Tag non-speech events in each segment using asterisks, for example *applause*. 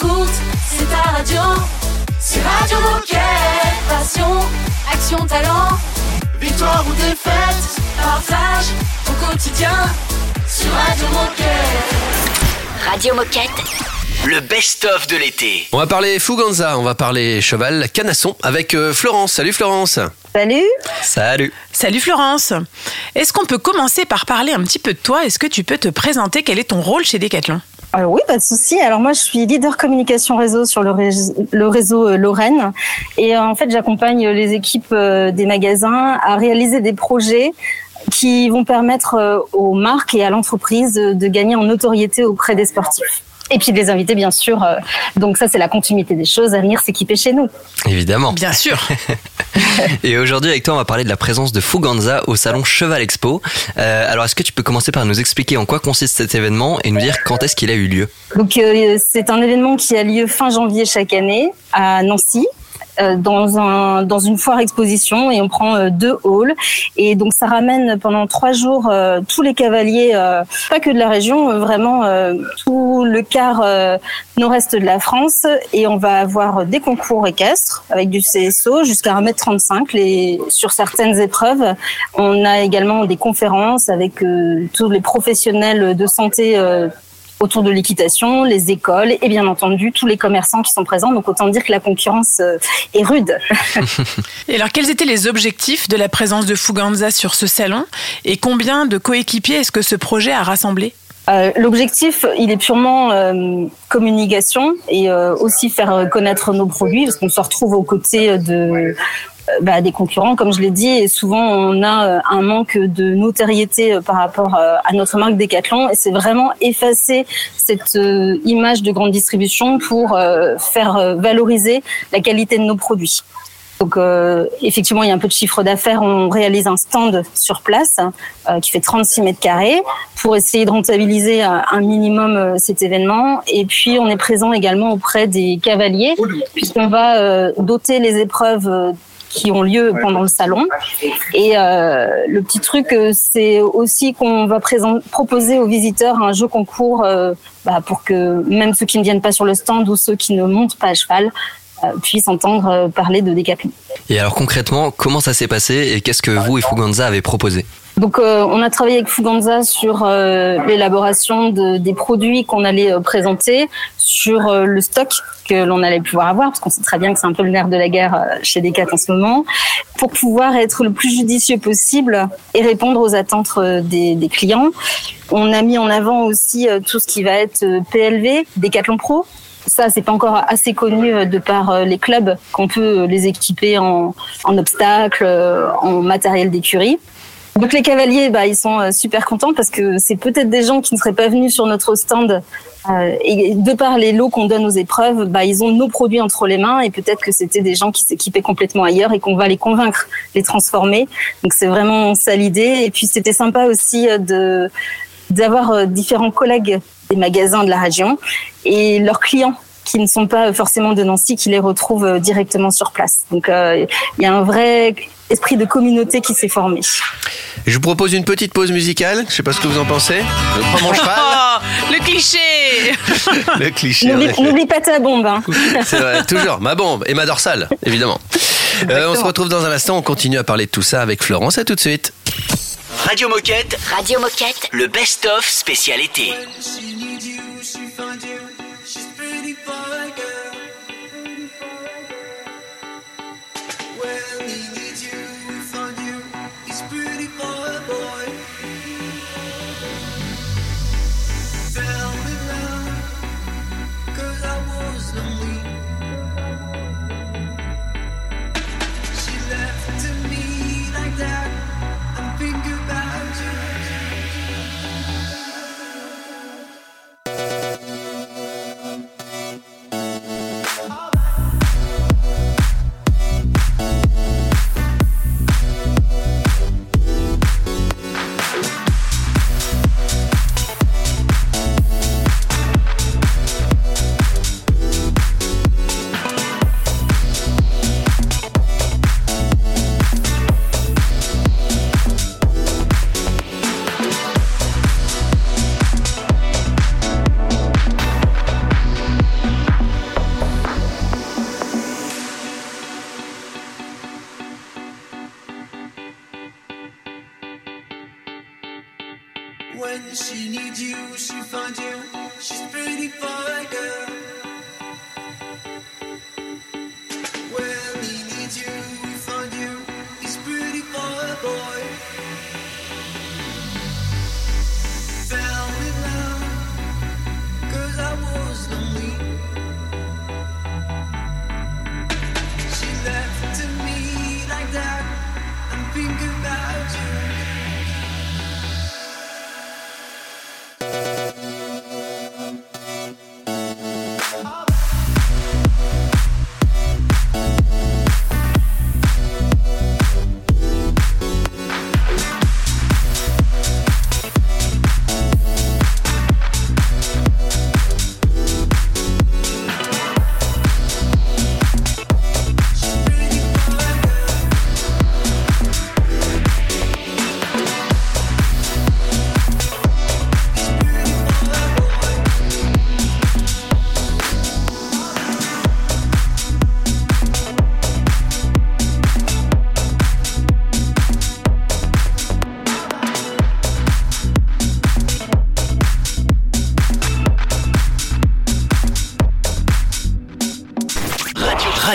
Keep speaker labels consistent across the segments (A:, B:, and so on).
A: écoute, c'est ta radio. C'est Radio Moquette. Passion, action, talent. Victoire ou défaite, partage au quotidien sur Radio Moquette.
B: Radio Moquette.
C: Le best-of de l'été.
D: On va parler Fuganza, on va parler cheval canasson avec euh, Florence. Salut Florence.
E: Salut.
D: Salut.
F: Salut Florence. Est-ce qu'on peut commencer par parler un petit peu de toi? Est-ce que tu peux te présenter? Quel est ton rôle chez Decathlon?
E: Alors oui, pas de souci. Alors moi, je suis leader communication réseau sur le, réseau, le réseau euh, Lorraine, et euh, en fait, j'accompagne les équipes euh, des magasins à réaliser des projets qui vont permettre aux marques et à l'entreprise de gagner en notoriété auprès des sportifs. Et puis de les inviter, bien sûr. euh, Donc ça, c'est la continuité des choses, à venir s'équiper chez nous.
G: Évidemment.
F: Bien sûr. *laughs*
G: Et aujourd'hui, avec toi, on va parler de la présence de Fuganza au salon Cheval Expo. Euh, alors, est-ce que tu peux commencer par nous expliquer en quoi consiste cet événement et nous dire quand est-ce qu'il a eu lieu?
E: Donc euh, c'est un événement qui a lieu fin janvier chaque année à Nancy. Euh, Dans, un, dans une foire exposition et on prend euh, deux halls. Et donc ça ramène pendant trois jours euh, tous les cavaliers pas que de la région vraiment tout le quart nord-est de la France. Et on va avoir des concours équestres avec du CSO jusqu'à 1m35 les, sur certaines épreuves on a également des conférences avec tous les professionnels de santé autour de l'équitation, les écoles et bien entendu tous les commerçants qui sont présents. Donc autant dire que la concurrence euh, est rude. *laughs*
F: Et alors, quels étaient les objectifs de la présence de Fuganza sur ce salon Et combien de coéquipiers est-ce que ce projet a rassemblé?
E: Euh, L'objectif, il est purement euh, communication et euh, aussi faire connaître nos produits parce qu'on se retrouve aux côtés de bah, des concurrents, comme je l'ai dit, et souvent on a euh, un manque de notoriété euh, par rapport euh, à notre marque Decathlon, et c'est vraiment effacer cette euh, image de grande distribution pour euh, faire euh, valoriser la qualité de nos produits. Donc euh, effectivement, il y a un peu de chiffre d'affaires. On réalise un stand sur place euh, qui fait 36 mètres carrés pour essayer de rentabiliser euh, un minimum euh, cet événement. Et puis on est présent également auprès des cavaliers puisqu'on va euh, doter les épreuves euh, qui ont lieu pendant le salon. Et euh, le petit truc, euh, c'est aussi qu'on va présent- proposer aux visiteurs un jeu concours euh, bah, pour que même ceux qui ne viennent pas sur le stand ou ceux qui ne montent pas à cheval euh, puissent entendre parler de Decathlon.
G: Et alors concrètement, comment ça s'est passé et qu'est-ce que vous et Fuganza avez proposé?
E: Donc, euh, on a travaillé avec Fuganza sur euh, l'élaboration de, des produits qu'on allait euh, présenter, sur euh, le stock que l'on allait pouvoir avoir, parce qu'on sait très bien que c'est un peu le nerf de la guerre euh, chez Decat en ce moment, pour pouvoir être le plus judicieux possible et répondre aux attentes des, des clients. On a mis en avant aussi tout ce qui va être PLV, Decathlon Pro, ça, c'est pas encore assez connu de par les clubs qu'on peut les équiper en, en obstacles, en matériel d'écurie. Donc les cavaliers, bah, ils sont euh, super contents parce que c'est peut-être des gens qui ne seraient pas venus sur notre stand euh, et de par les lots qu'on donne aux épreuves, bah, ils ont nos produits entre les mains et peut-être que c'était des gens qui s'équipaient complètement ailleurs et qu'on va les convaincre, les transformer. Donc c'est vraiment ça l'idée. Et puis c'était sympa aussi euh, de d'avoir euh, différents collègues des magasins de la région et leurs clients qui ne sont pas forcément de Nancy, qui les retrouvent euh, directement sur place. Donc euh, il y a un vrai esprit de communauté qui s'est formé.
D: Je vous propose une petite pause musicale. Je sais pas ce que vous en pensez. Je prends mon cheval.
F: Oh, *laughs* le cliché *laughs*
D: Le cliché.
E: N'oublie pas ta bombe. Hein.
D: C'est vrai, toujours. Ma bombe et ma dorsale, évidemment. Euh, on se retrouve dans un instant. On continue à parler de tout ça avec Florence. À tout de suite.
C: Radio Moquette,
B: Radio Moquette.
C: le best-of spécial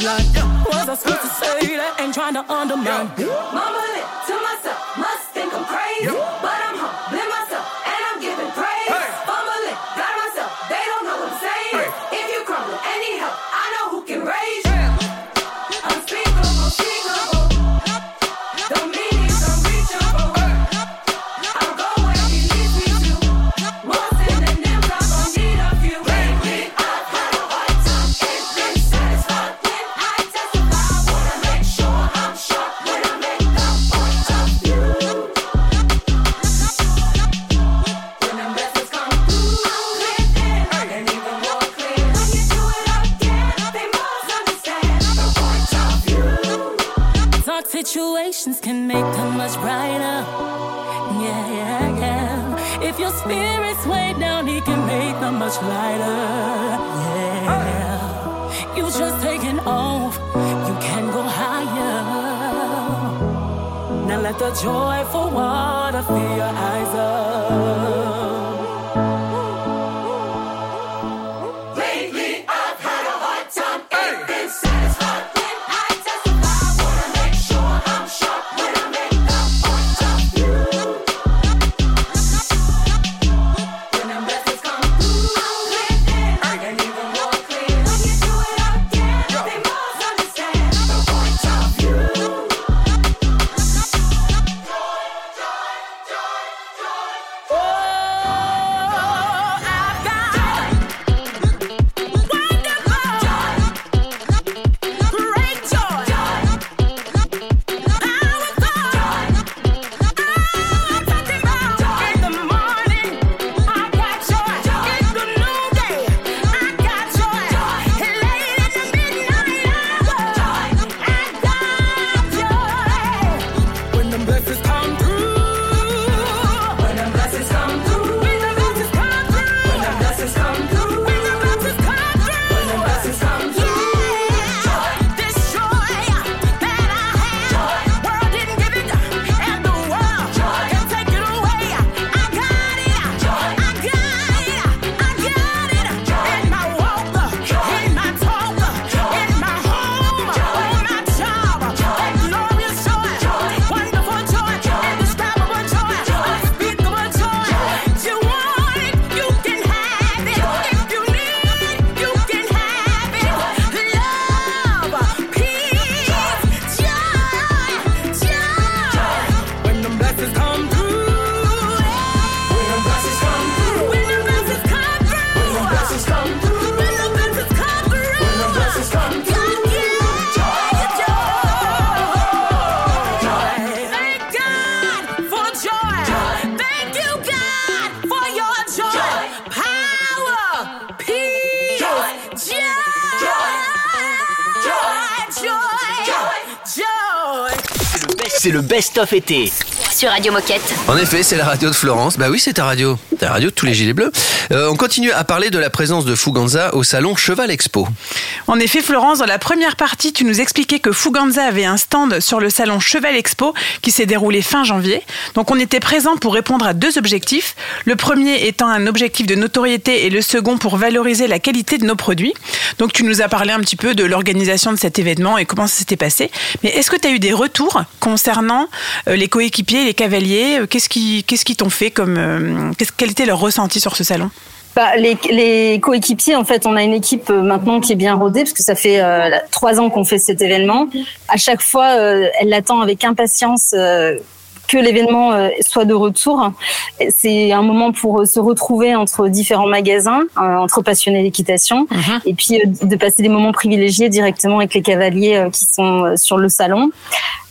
H: blood. Was I supposed to say that? Ain't trying to undermine.
A: Mama, joyful one of the
H: eyes
A: of.
B: Sur Radio Moquette.
D: En effet, c'est la radio de Florence. Bah oui, c'est ta radio. Ta radio de tous les gilets bleus. Euh, on continue à parler de la présence de Fouganza au salon Cheval Expo.
F: En effet, Florence, dans la première partie, tu nous expliquais que Fuganza avait un stand sur le salon Cheval Expo qui s'est déroulé fin janvier. Donc on était présent pour répondre à deux objectifs. Le premier étant un objectif de notoriété et le second pour valoriser la qualité de nos produits. Donc tu nous as parlé un petit peu de l'organisation de cet événement et comment ça s'était passé. Mais est-ce que tu as eu des retours concernant euh, les coéquipiers, les cavaliers? Euh, qu'est-ce qui, qu'est-ce qui t'ont fait comme, euh, quel était leur ressenti sur ce salon?
E: bah, les, les, coéquipiers, en fait, on a une équipe euh, maintenant qui est bien rodée parce que ça fait euh, trois ans qu'on fait cet événement. À chaque fois, euh, elle l'attend avec impatience euh, que l'événement euh, soit de retour. C'est un moment pour euh, se retrouver entre différents magasins, euh, entre passionnés d'équitation, et puis de passer des moments privilégiés directement avec les cavaliers qui sont sur le salon.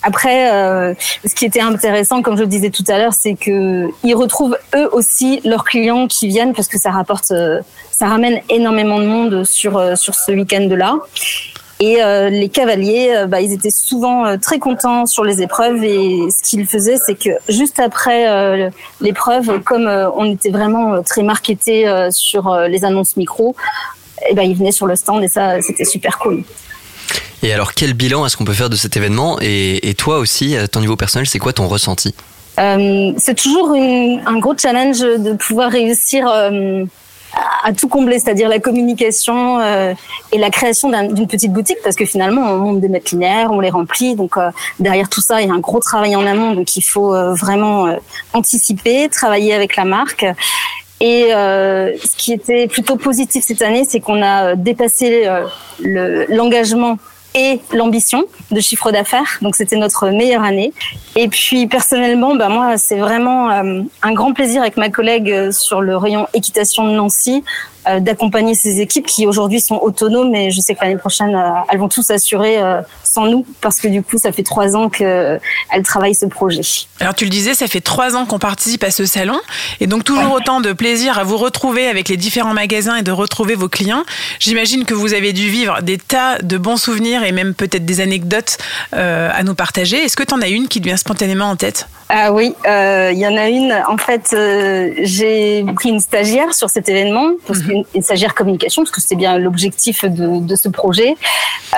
E: Après, euh, ce qui était intéressant, comme je le disais tout à l'heure, c'est que ils retrouvent eux aussi leurs clients qui viennent parce que ça rapporte, euh, ça ramène énormément de monde sur euh, sur ce week-end-là. Et euh, les cavaliers, euh, bah, ils étaient souvent euh, très contents sur les épreuves. Et ce qu'ils faisaient, c'est que juste après l'épreuve, comme on était vraiment très marketé sur les annonces micro, et ben ils venaient sur le stand et ça, c'était super cool.
G: Et alors, quel bilan est-ce qu'on peut faire de cet événement? Et, et toi aussi, à ton niveau personnel, c'est quoi ton ressenti?
E: C'est toujours une- un gros challenge de pouvoir réussir à, tout combler, c'est-à-dire la communication euh, et la création d'un- d'une petite boutique, parce que finalement on monte des mètres linéaires, on les remplit, donc euh, derrière tout ça il y a un gros travail en amont, donc il faut euh, vraiment euh, anticiper, travailler avec la marque. Et euh, ce qui était plutôt positif cette année, c'est qu'on a euh, dépassé euh, le- l'engagement et l'ambition de chiffre d'affaires. Donc c'était notre meilleure année. Et puis personnellement, bah moi c'est vraiment euh, un grand plaisir avec ma collègue euh, sur le rayon équitation de Nancy d'accompagner ces équipes qui aujourd'hui sont autonomes. Et je sais que l'année prochaine euh, elles vont tous assurer euh, sans nous parce que du coup ça fait trois ans qu'elles travaillent ce projet.
F: Alors tu le disais, ça fait trois ans qu'on participe à ce salon et donc toujours autant de plaisir à vous retrouver avec les différents magasins et de retrouver vos clients. J'imagine que vous avez dû vivre des tas de bons souvenirs et même peut-être des anecdotes euh, à nous partager. Est-ce que tu en as une qui te vient spontanément en tête?
E: Ah oui, euh, il y en a une. En fait, euh, j'ai pris une stagiaire sur cet événement, parce qu'une une stagiaire communication, parce que c'était bien l'objectif de, ce projet.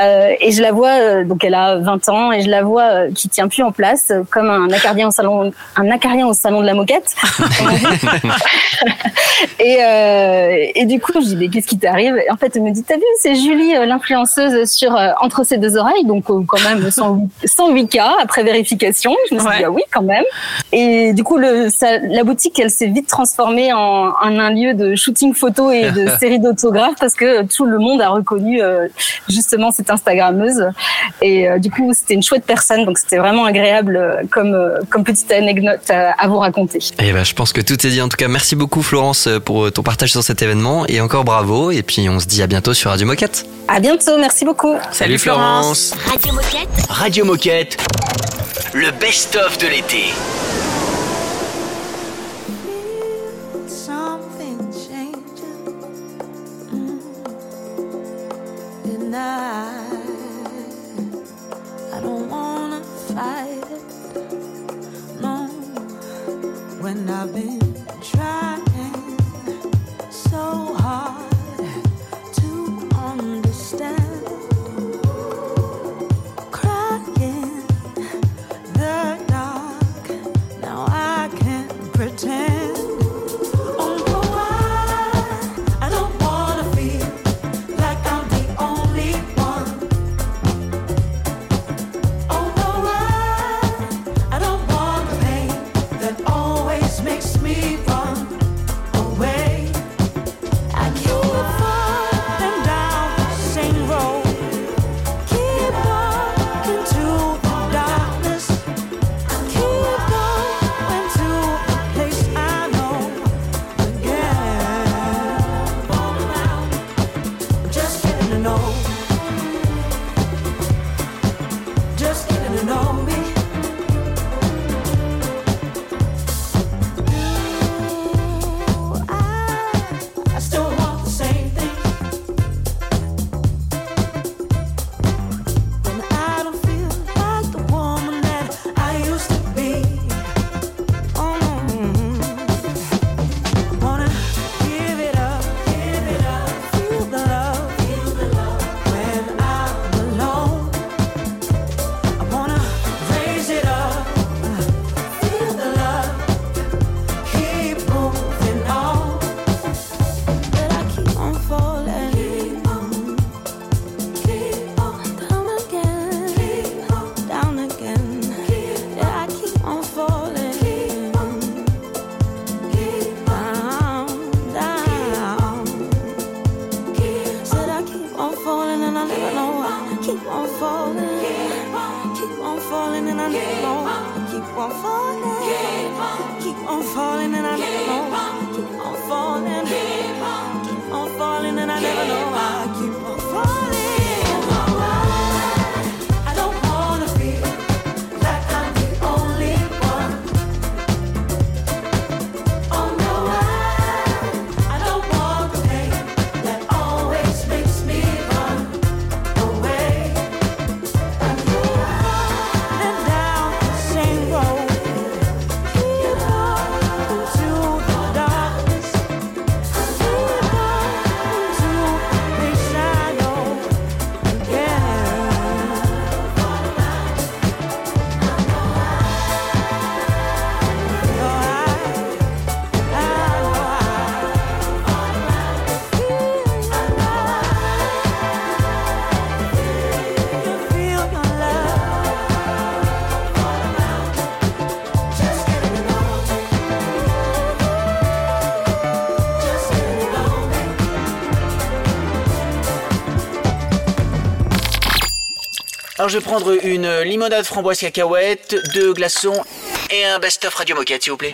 E: Euh, et je la vois, euh, donc elle a 20 ans, et je la vois euh, qui tient plus en place, comme un acardien au salon, un acarien au salon de la moquette. *laughs* et, du coup, je dis, mais qu'est-ce qui t'arrive? En fait, elle me dit, t'as vu, c'est Julie, l'influenceuse sur Entre ses deux oreilles, donc quand même 108, 108 cas après vérification. Je me suis dit, ah oui, quand même. Et du coup, la boutique, elle s'est vite transformée en, en un lieu de shooting photo et de *laughs* série d'autographes parce que tout le monde a reconnu euh, justement cette Instagrammeuse. Et euh, du coup, c'était une chouette personne, donc c'était vraiment agréable euh, comme, euh, comme petite anecdote à, à vous raconter.
G: Eh ben, je pense que tout est dit. En tout cas, merci beaucoup Florence pour ton partage sur cet événement et encore bravo. Et puis on se dit à bientôt sur Radio Moquette.
E: À bientôt, merci beaucoup.
F: Salut, Florence.
B: Radio Moquette.
C: Radio Moquette. Le best-of de l'été.
H: When I've been trying so hard to understand, crying the dark. Now I can't pretend.
I: je vais prendre une limonade framboise cacahuète, deux glaçons et un best-of radio moquette, s'il vous plaît.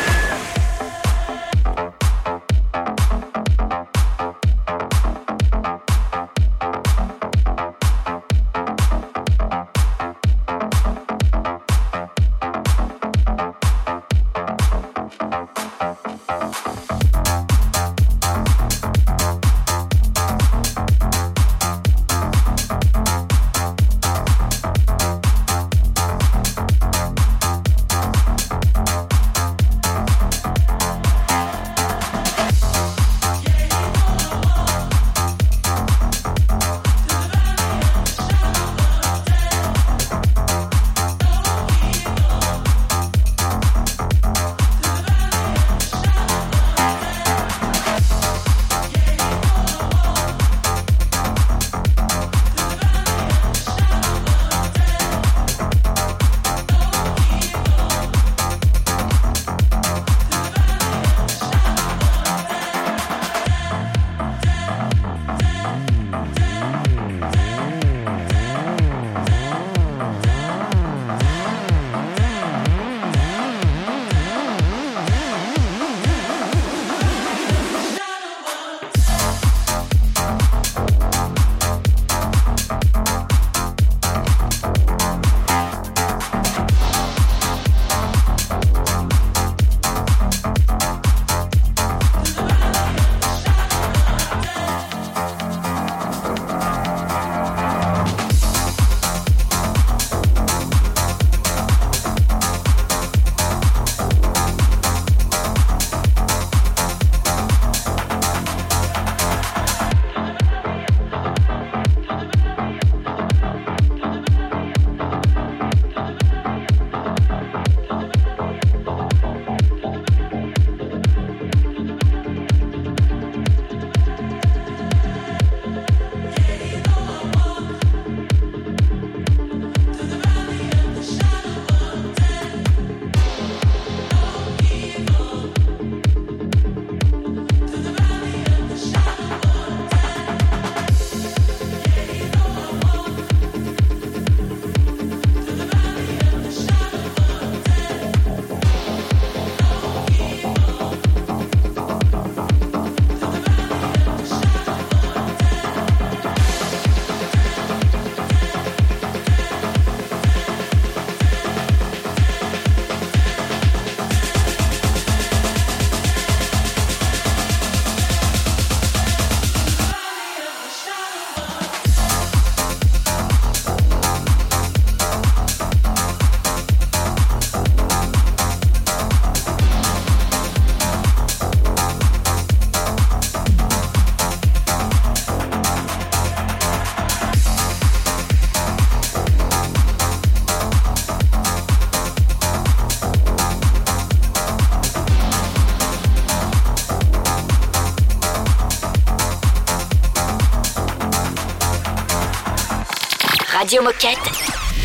B: Radio Moquette.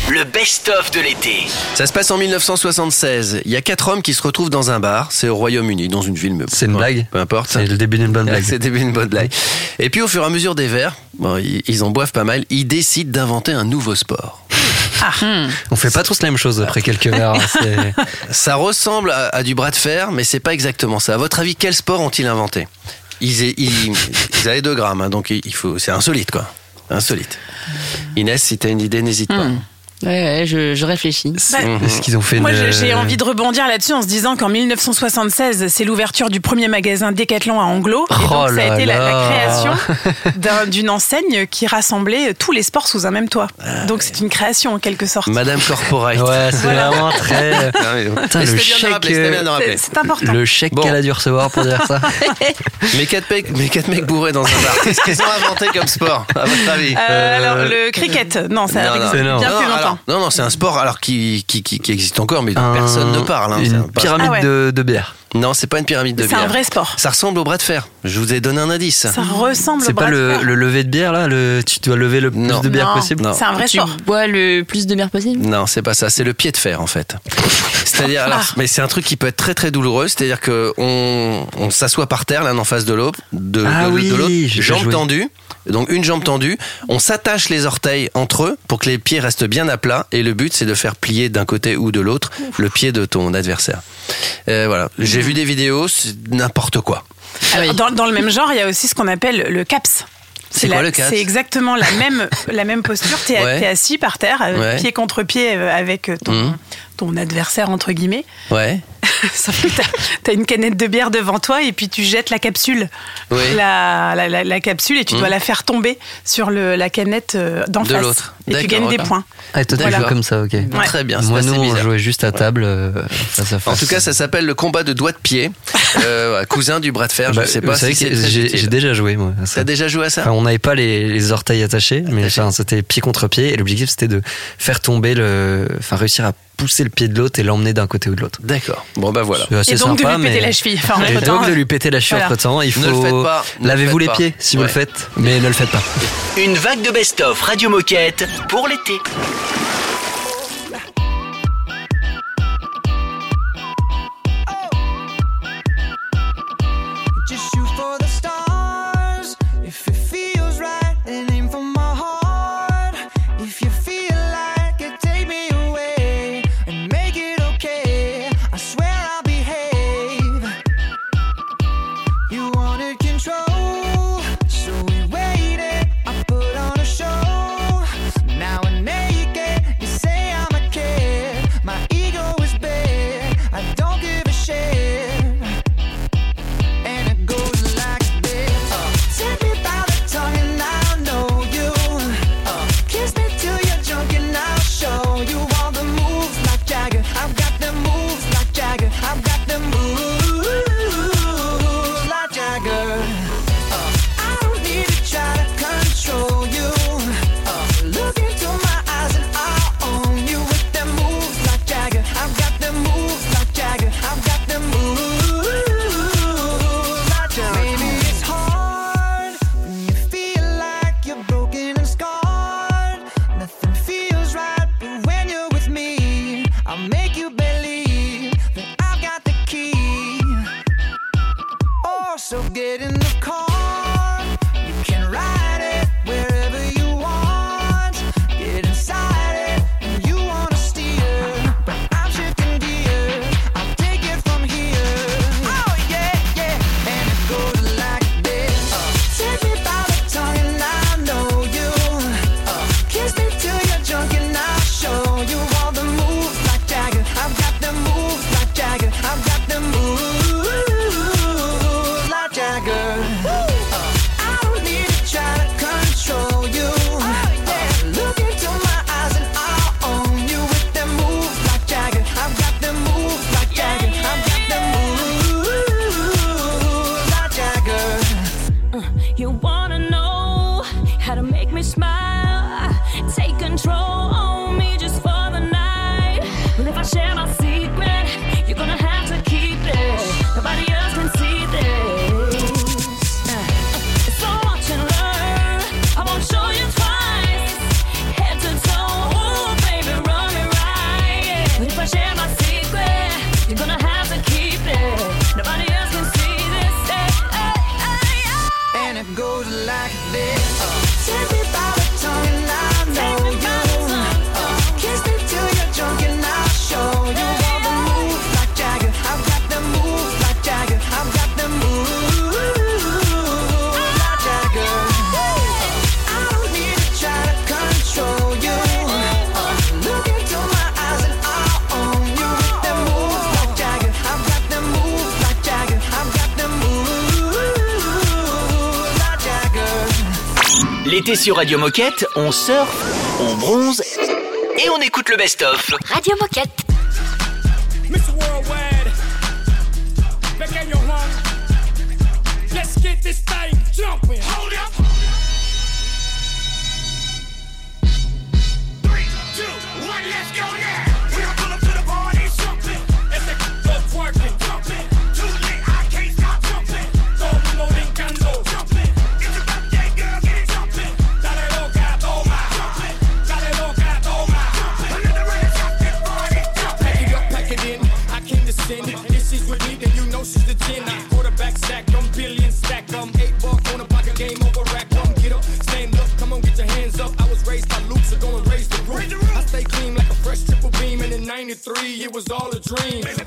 C: Le best-of de l'été.
D: Ça se passe en 1976. Il y a quatre hommes qui se retrouvent dans un bar. C'est au Royaume-Uni, dans une ville. mais
G: C'est une
D: bon,
G: blague
D: Peu importe.
G: C'est le début d'une bonne blague. *laughs*
D: C'est le début d'une bonne blague. Et puis au fur et à mesure des verres, bon, ils, en boivent pas mal. Ils décident d'inventer un nouveau sport. *laughs*
G: On fait pas tous la même chose après quelques verres. hein, *laughs*
D: Ça ressemble à, à du bras de fer, mais c'est pas exactement ça. À votre avis, quel sport ont-ils inventé? Ils, ils, ils avaient 2 grammes, hein, donc il faut, c'est insolite quoi. Insolite. Inès, si t'as une idée, n'hésite pas.
J: Hmm. Ouais, ouais, je, je réfléchis.
F: Bah,
G: Est-ce qu'ils ont fait
F: Moi, j'ai envie de rebondir là-dessus en se disant qu'en 1976, c'est l'ouverture du premier magasin Decathlon à Anglo. Et donc,
G: Oh
F: ça a été la, création *laughs* d'un- d'une enseigne qui rassemblait tous les sports sous un même toit. Donc, c'est une création en quelque sorte.
D: Madame Corporate. *laughs*
G: Ouais, c'est
F: Voilà.
G: vraiment très. *laughs*
D: Oui.
G: Putain, le chèque,
D: rappeler.
F: C'est important.
G: Le chèque
D: Bon.
G: qu'elle a dû recevoir pour dire ça.
D: Mais quatre mecs, mais quatre mecs bourrés dans un bar. Qu'est-ce qu'ils ont inventé comme sport, à votre avis?
F: Euh, alors, le cricket, non, ça
G: énorme.
F: bien
D: non,
F: plus longtemps.
D: Non, non, c'est un sport alors qui, qui, qui, qui existe encore, mais dont
G: Un-
D: personne ne parle. hein. C'est
G: Une
D: un-
G: pyramide
F: Ah ouais.
G: de, de bière.
D: Non, c'est pas une pyramide de
F: C'est
D: bière.
F: un vrai sport.
D: Ça ressemble au bras de fer. Je vous ai donné un indice.
F: Ça ressemble
G: C'est
F: au bras
G: pas
F: de
G: le,
F: fer.
G: le lever de bière là le, Tu dois lever le plus
D: Non.
G: de bière
F: Non,
G: possible
D: Non.
F: C'est un vrai
J: tu
F: sport.
J: bois le plus de bière possible?
D: Non, c'est pas ça. C'est le pied de fer en fait. C'est-à-dire, alors,
F: Ah.
D: mais c'est un truc qui peut être très très douloureux. C'est-à-dire que on, on s'assoit par terre l'un en face de l'autre, de,
G: Ah
D: de-
G: oui,
D: de l'autre,
G: j'ai joué.
D: tendues. Donc une jambe tendue, on s'attache les orteils entre eux pour que les pieds restent bien à plat. Et le but, c'est de faire plier d'un côté ou de l'autre le pied de ton adversaire. Euh, voilà. J'ai vu des vidéos, c'est n'importe quoi.
J: Ah oui.
F: Dans, dans le même genre, il y a aussi ce qu'on appelle le CAPS.
D: C'est
F: la-
D: quoi le CAPS?
F: C'est exactement la même, la même posture. Tu es,
D: Ouais.
F: assis par terre, euh,
D: Ouais.
F: pied contre pied euh, avec ton,
D: Mhm.
F: Ton adversaire, entre guillemets.
D: Ouais. *laughs*
F: Sauf que t'as as une canette de bière devant toi et puis tu jettes la capsule.
D: Oui.
F: La, la, la- la capsule et tu
D: Mhm.
F: dois la faire tomber sur le, la canette euh, d'en
D: De
F: face.
D: l'autre.
F: Et tu gagnes des points.
G: Ah, toi, joues comme ça, ok.
D: Très bien.
G: Moi, nous, on jouait juste à table, euh, face à face.
D: En tout cas, ça s'appelle le combat de doigts de pied. *laughs* Euh, voilà, cousin du bras de fer.
G: Bah,
D: je sais
G: vous
D: pas si
G: j'ai déjà joué, moi.
D: T'as déjà joué à ça
G: Enfin, on n'avait pas les, les orteils attachés, mais enfin, c'était pied contre pied, et l'objectif c'était de faire tomber le, enfin réussir à pousser le pied de l'autre et l'emmener d'un côté ou de l'autre.
D: D'accord. Bon bah voilà.
G: C'est assez
F: Et donc
G: sympa,
F: de lui péter
G: mais-
F: la cheville. Enfin,
G: Et donc de lui péter la cheville
F: Voilà.
G: entre temps, il faut
D: Ne le faites pas, ne le
G: lavez-vous les
D: pas.
G: pieds si vous le faites, mais ne le faites pas.
C: Une vague de best-of Radio Moquette pour l'été.
K: Radio Moquette, on surfe, on bronze et on écoute le best-of.
B: Radio Moquette.
L: three, it was all a dream.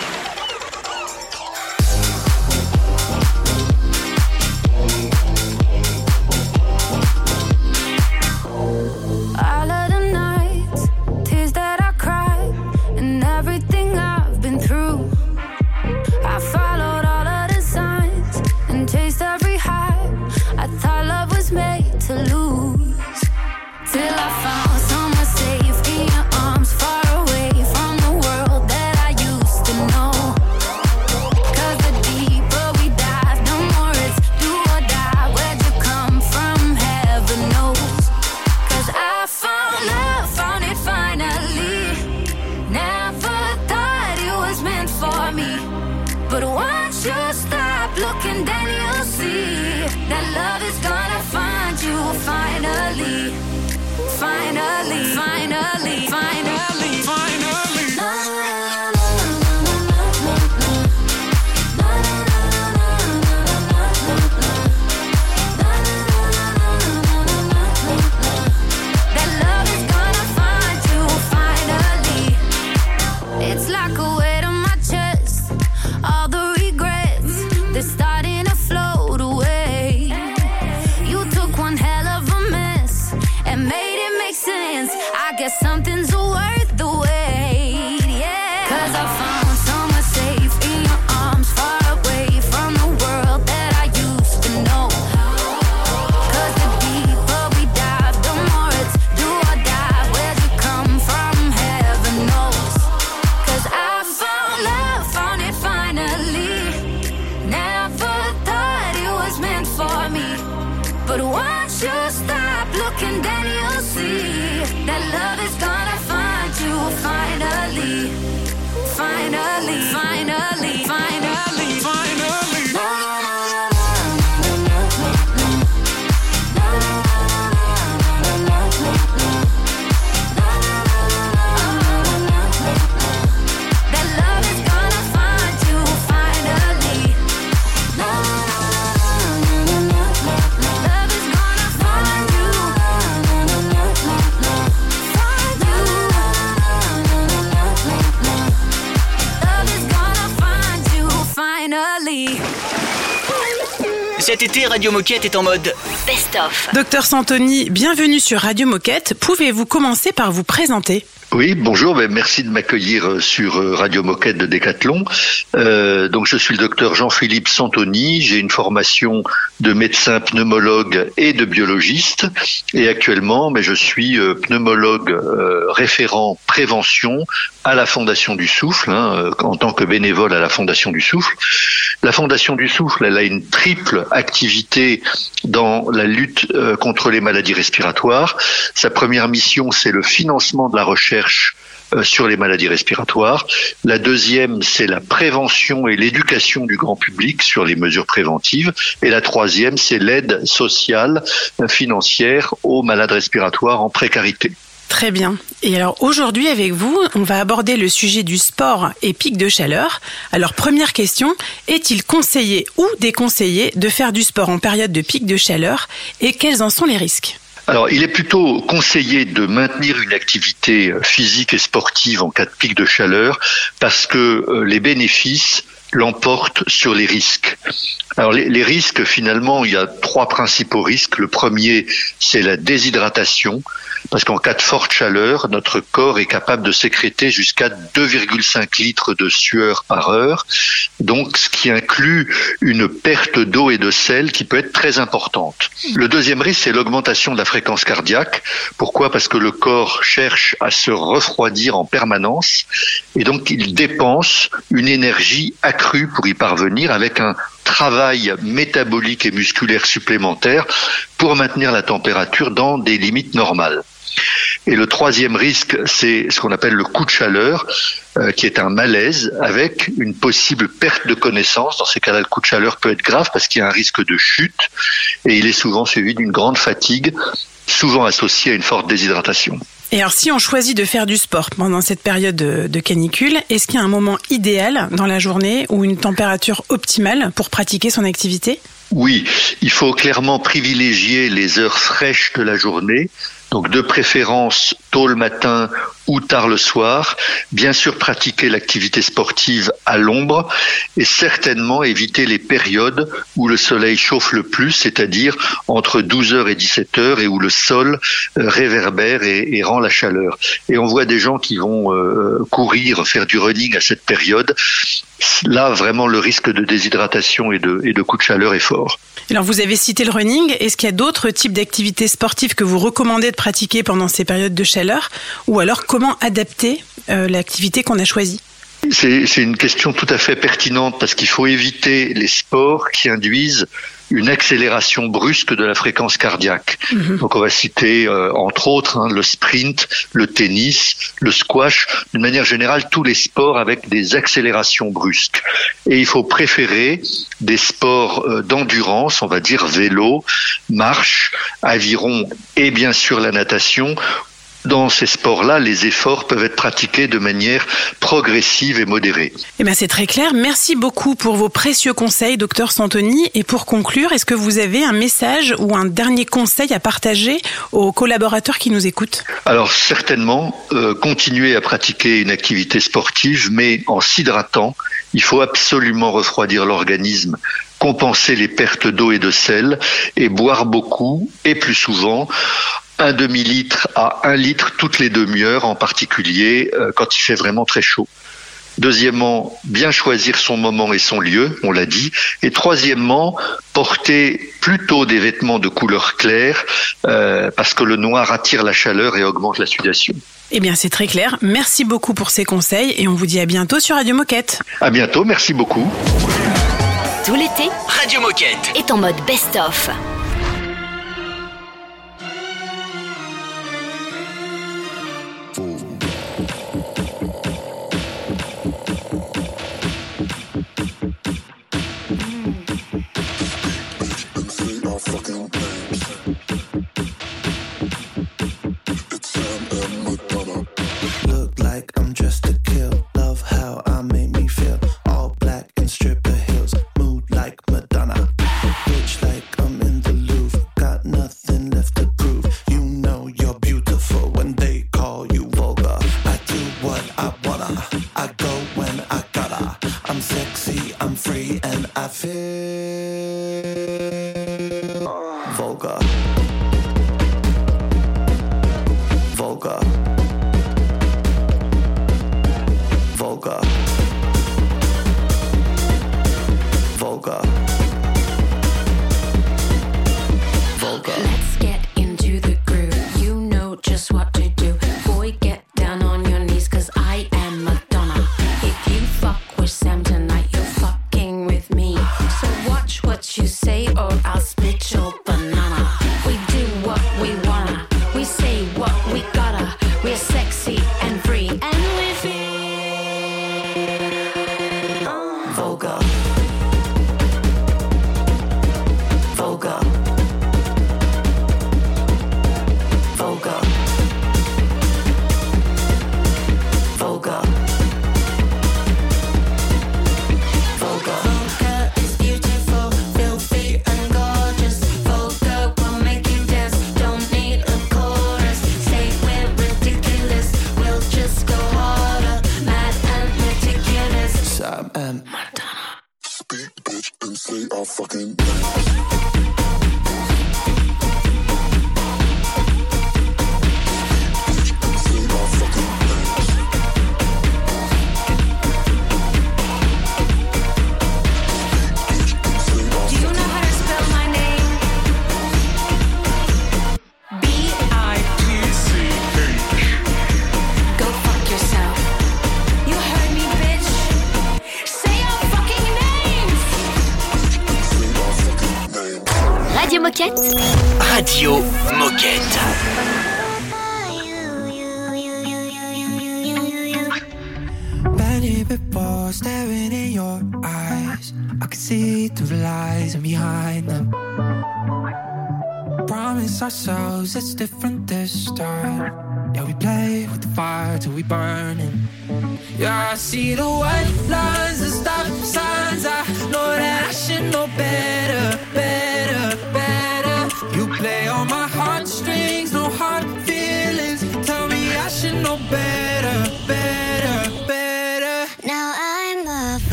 I: Radio Moquette est en mode
B: Best-of.
F: Docteur Santoni, bienvenue sur Radio Moquette. Pouvez-vous commencer par vous présenter?
M: Oui, bonjour, merci de m'accueillir euh, sur euh, Radio Moquette de Décathlon. Euh, donc je suis le docteur Jean-Philippe Santoni, j'ai une formation de médecin pneumologue et de biologiste et actuellement mais je suis pneumologue référent prévention à la Fondation du Souffle hein, en tant que bénévole à la Fondation du Souffle. La Fondation du Souffle, elle a une triple activité dans la lutte contre les maladies respiratoires. Sa première mission, c'est le financement de la recherche euh, sur les maladies respiratoires. La deuxième, c'est la prévention et l'éducation du grand public sur les mesures préventives. Et la troisième, c'est l'aide sociale euh, financière aux malades respiratoires en précarité.
F: Très bien. Et alors aujourd'hui avec vous, on va aborder le sujet du sport et pic de chaleur. Alors première question, est-il conseillé ou déconseillé de faire du sport en période de pic de chaleur et quels en sont les risques?
M: Alors, il est plutôt conseillé de maintenir une activité euh, physique et sportive en cas de pic de chaleur parce que euh, les bénéfices l'emportent sur les risques. Alors les, les risques, finalement, il y a trois principaux risques. Le premier, c'est la déshydratation, parce qu'en cas de forte chaleur, notre corps est capable de sécréter jusqu'à 2,5 litres de sueur par heure, donc ce qui inclut une perte d'eau et de sel qui peut être très importante. Le deuxième risque, c'est l'augmentation de la fréquence cardiaque. Pourquoi? Parce que le corps cherche à se refroidir en permanence, et donc il dépense une énergie accrue pour y parvenir avec un travail métabolique et musculaire supplémentaire pour maintenir la température dans des limites normales. Et le troisième risque, c'est ce qu'on appelle le coup de chaleur, euh, qui est un malaise avec une possible perte de connaissance. Dans ces cas-là, le coup de chaleur peut être grave parce qu'il y a un risque de chute et il est souvent suivi d'une grande fatigue, souvent associée à une forte déshydratation.
F: Et alors si on choisit de faire du sport pendant cette période de, canicule, est-ce qu'il y a un moment idéal dans la journée ou une température optimale pour pratiquer son activité?
M: Oui, il faut clairement privilégier les heures fraîches de la journée, donc de préférence tôt le matin ou tard le soir. Bien sûr, pratiquer l'activité sportive à l'ombre et certainement éviter les périodes où le soleil chauffe le plus, c'est-à-dire entre 12h et 17h et où le sol euh, réverbère et, rend la chaleur. Et on voit des gens qui vont euh, courir, faire du running à cette période. Là, vraiment, le risque de déshydratation et de, et de coup de chaleur est fort.
F: Alors vous avez cité le running, est-ce qu'il y a d'autres types d'activités sportives que vous recommandez de pratiquer pendant ces périodes de chaleur? Ou alors comment adapter euh, l'activité qu'on a choisie?
M: C'est c'est une question tout à fait pertinente parce qu'il faut éviter les sports qui induisent une accélération brusque de la fréquence cardiaque. Donc on va citer euh, entre autres hein, le sprint, le tennis, le squash, d'une manière générale tous les sports avec des accélérations brusques. Et il faut préférer des sports euh, d'endurance, on va dire vélo, marche, aviron et bien sûr la natation dans ces sports-là, les efforts peuvent être pratiqués de manière progressive et modérée.
F: Eh bien, c'est très clair. Merci beaucoup pour vos précieux conseils, docteur Santoni. Et pour conclure, est-ce que vous avez un message ou un dernier conseil à partager aux collaborateurs qui nous écoutent?
M: Alors certainement, euh, continuer à pratiquer une activité sportive, mais en s'hydratant. Il faut absolument refroidir l'organisme, compenser les pertes d'eau et de sel, et boire beaucoup et plus souvent un demi-litre à un litre toutes les demi-heures, en particulier euh, quand il fait vraiment très chaud. Deuxièmement, bien choisir son moment et son lieu, on l'a dit. Et troisièmement, porter plutôt des vêtements de couleur claire, euh, parce que le noir attire la chaleur et augmente la sudation.
F: Eh bien, c'est très clair. Merci beaucoup pour ces conseils et on vous dit à bientôt sur Radio Moquette.
M: À bientôt, merci beaucoup.
B: Tout l'été
C: Radio Moquette.
B: est en mode best-of.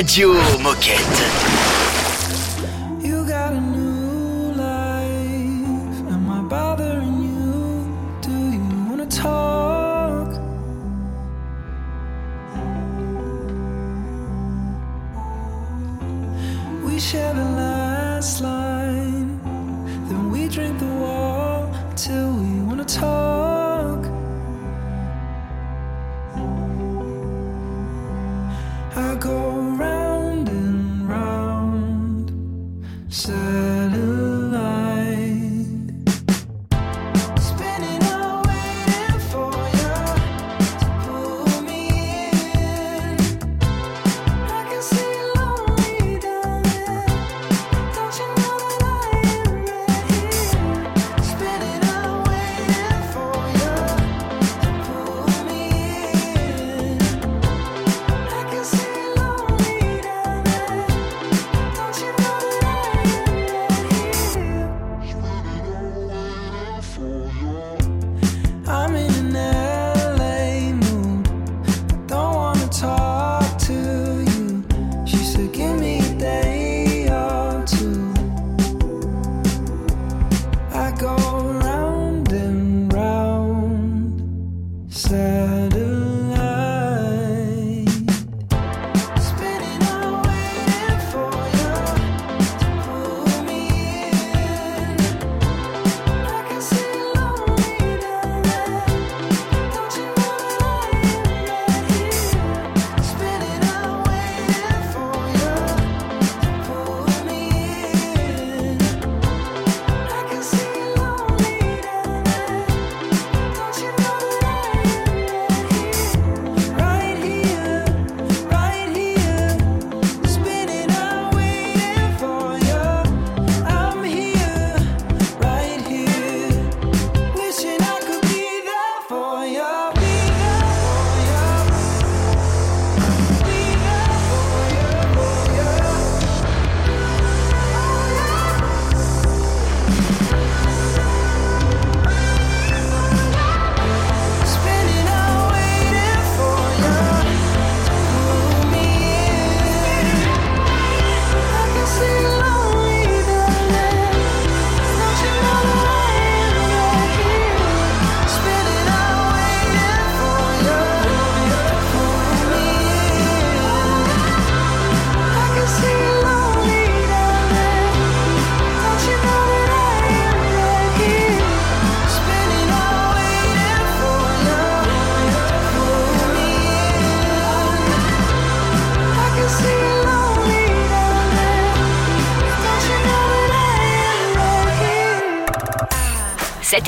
C: Radio Moquette.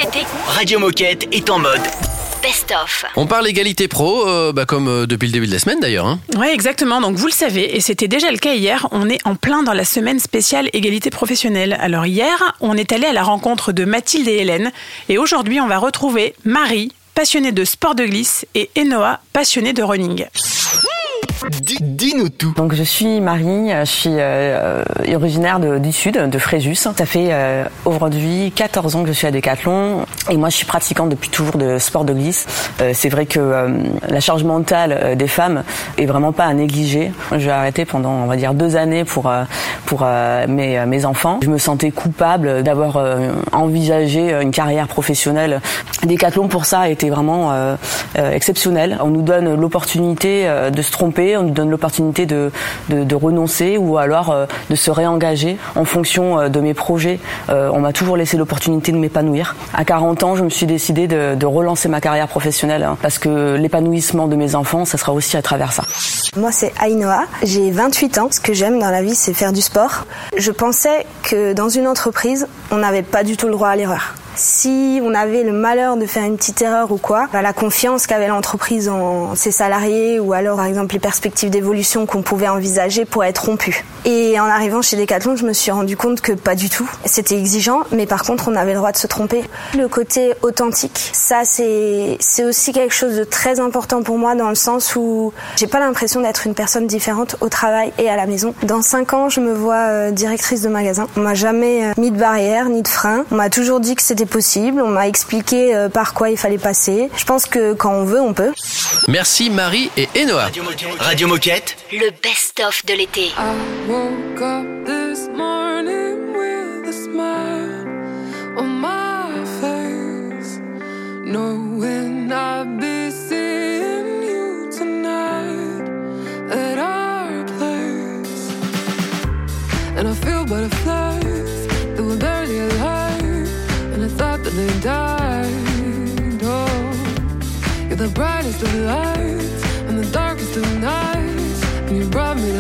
B: Été,
C: Radio Moquette est en mode
B: best-of.
D: On parle égalité pro, euh, bah, comme euh, depuis le début de la semaine d'ailleurs. hein.
F: Oui, exactement. Donc vous le savez, et c'était déjà le cas hier, on est en plein dans la semaine spéciale égalité professionnelle. Alors hier, on est allé à la rencontre de Mathilde et Hélène, et aujourd'hui, on va retrouver Marie, passionnée de sport de glisse, et Enoa, passionnée de running.
N: Dis-nous tout. Donc je suis Marie, je suis euh, euh, originaire de- du sud, de Fréjus. Ça fait euh, aujourd'hui 14 ans que je suis à Decathlon et moi je suis pratiquante depuis toujours de sport de glisse. Euh, c'est vrai que euh, la charge mentale euh, des femmes est vraiment pas à négliger. J'ai arrêté pendant on va dire deux années pour euh, pour euh, mes, euh, mes enfants. Je me sentais coupable d'avoir euh, envisagé une carrière professionnelle. Decathlon pour ça a été vraiment euh, euh, exceptionnel. On nous donne l'opportunité euh, de se tromper, on nous donne l'opportunité de, de, renoncer ou alors euh, de se réengager en fonction euh, de mes projets. Euh, on m'a toujours laissé l'opportunité de m'épanouir. À 40 ans, je me suis décidée de, de relancer ma carrière professionnelle hein, parce que l'épanouissement de mes enfants, ça sera aussi à travers ça.
O: Moi, c'est Ainoa. J'ai 28 ans. Ce que j'aime dans la vie, c'est faire du sport. Je pensais que dans une entreprise, on n'avait pas du tout le droit à l'erreur. Si on avait le malheur de faire une petite erreur ou quoi, bah, la confiance qu'avait l'entreprise en ses salariés ou alors, par exemple, les perspectives d'évolution qu'on pouvait envisager pourraient être rompues. Et en arrivant chez Decathlon, je me suis rendu compte que pas du tout. C'était exigeant, mais par contre, on avait le droit de se tromper. Le côté authentique, ça, c'est, c'est aussi quelque chose de très important pour moi dans le sens où j'ai pas l'impression d'être une personne différente au travail et à la maison. Dans cinq ans, je me vois euh, directrice de magasin. On m'a jamais euh, mis de barrière ni de frein. On m'a toujours dit que c'était possible. On m'a expliqué euh, par quoi il fallait passer. Je pense que quand on veut, on peut.
D: Merci Marie et Enoa.
C: Radio Moquette.
B: Le best-of de l'été.
P: woke the brightest of the lights and the darkest of the nights, and you brought me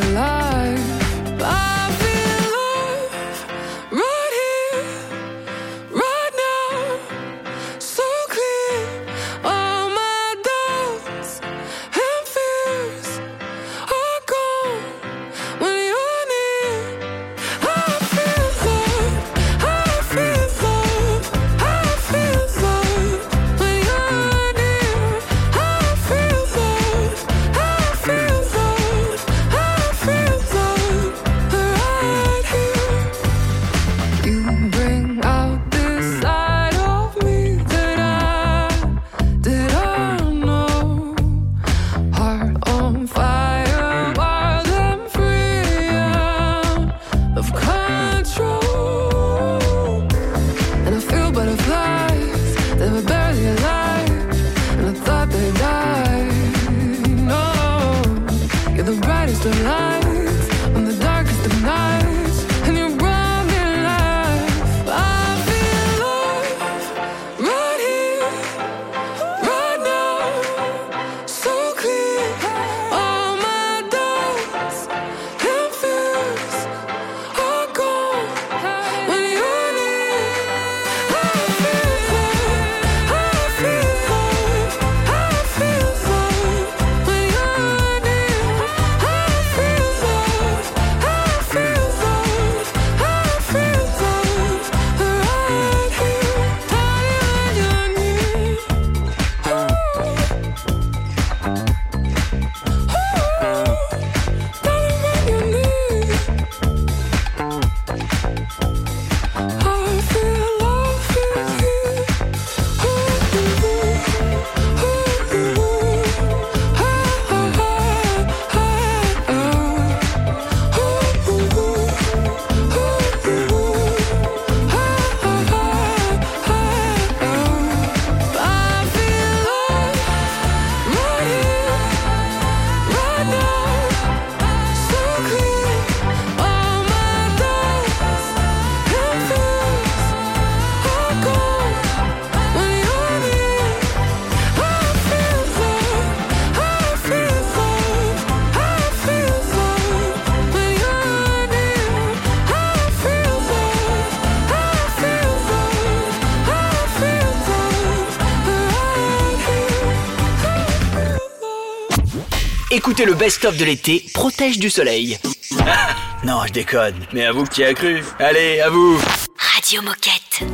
I: Écoutez le best-of de l'été, protège du soleil. Ah, *laughs* non, je déconne, mais à vous qui a cru. Allez, à vous.
B: Radio Moquette.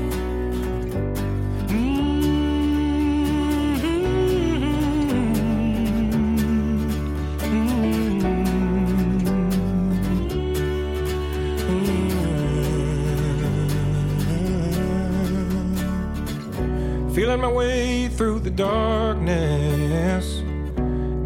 L: Feeling my way through the darkness,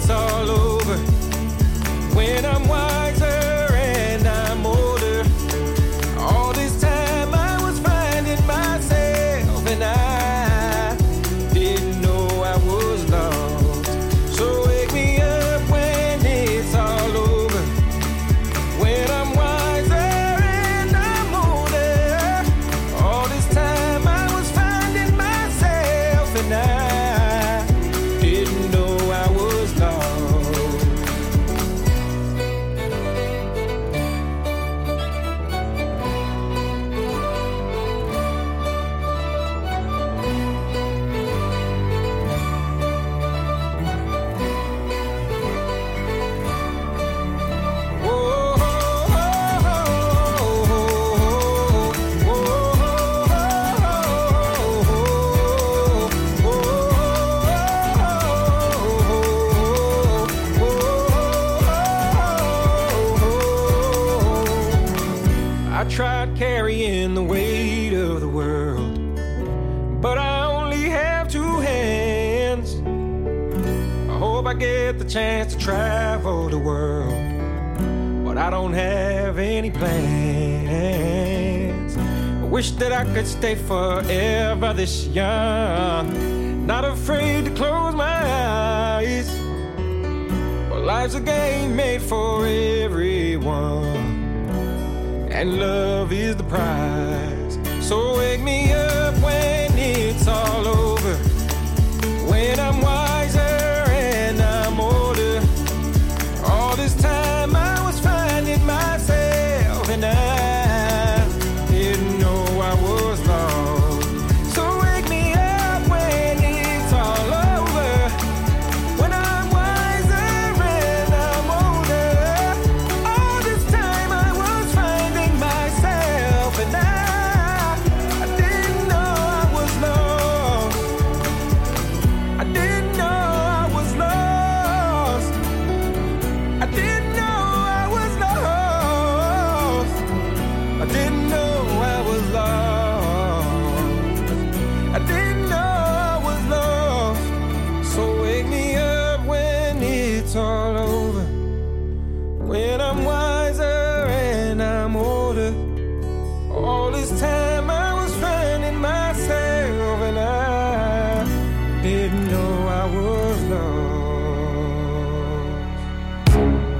L: it's all over. When I'm wiser and I'm older. All this time I was finding myself and I I get the chance to travel the world, but I don't have any plans. I wish that I could stay forever this young, not afraid to close my eyes. Well, life's a game made for everyone and love is the prize. So wake me up when it's all over. When I'm wiser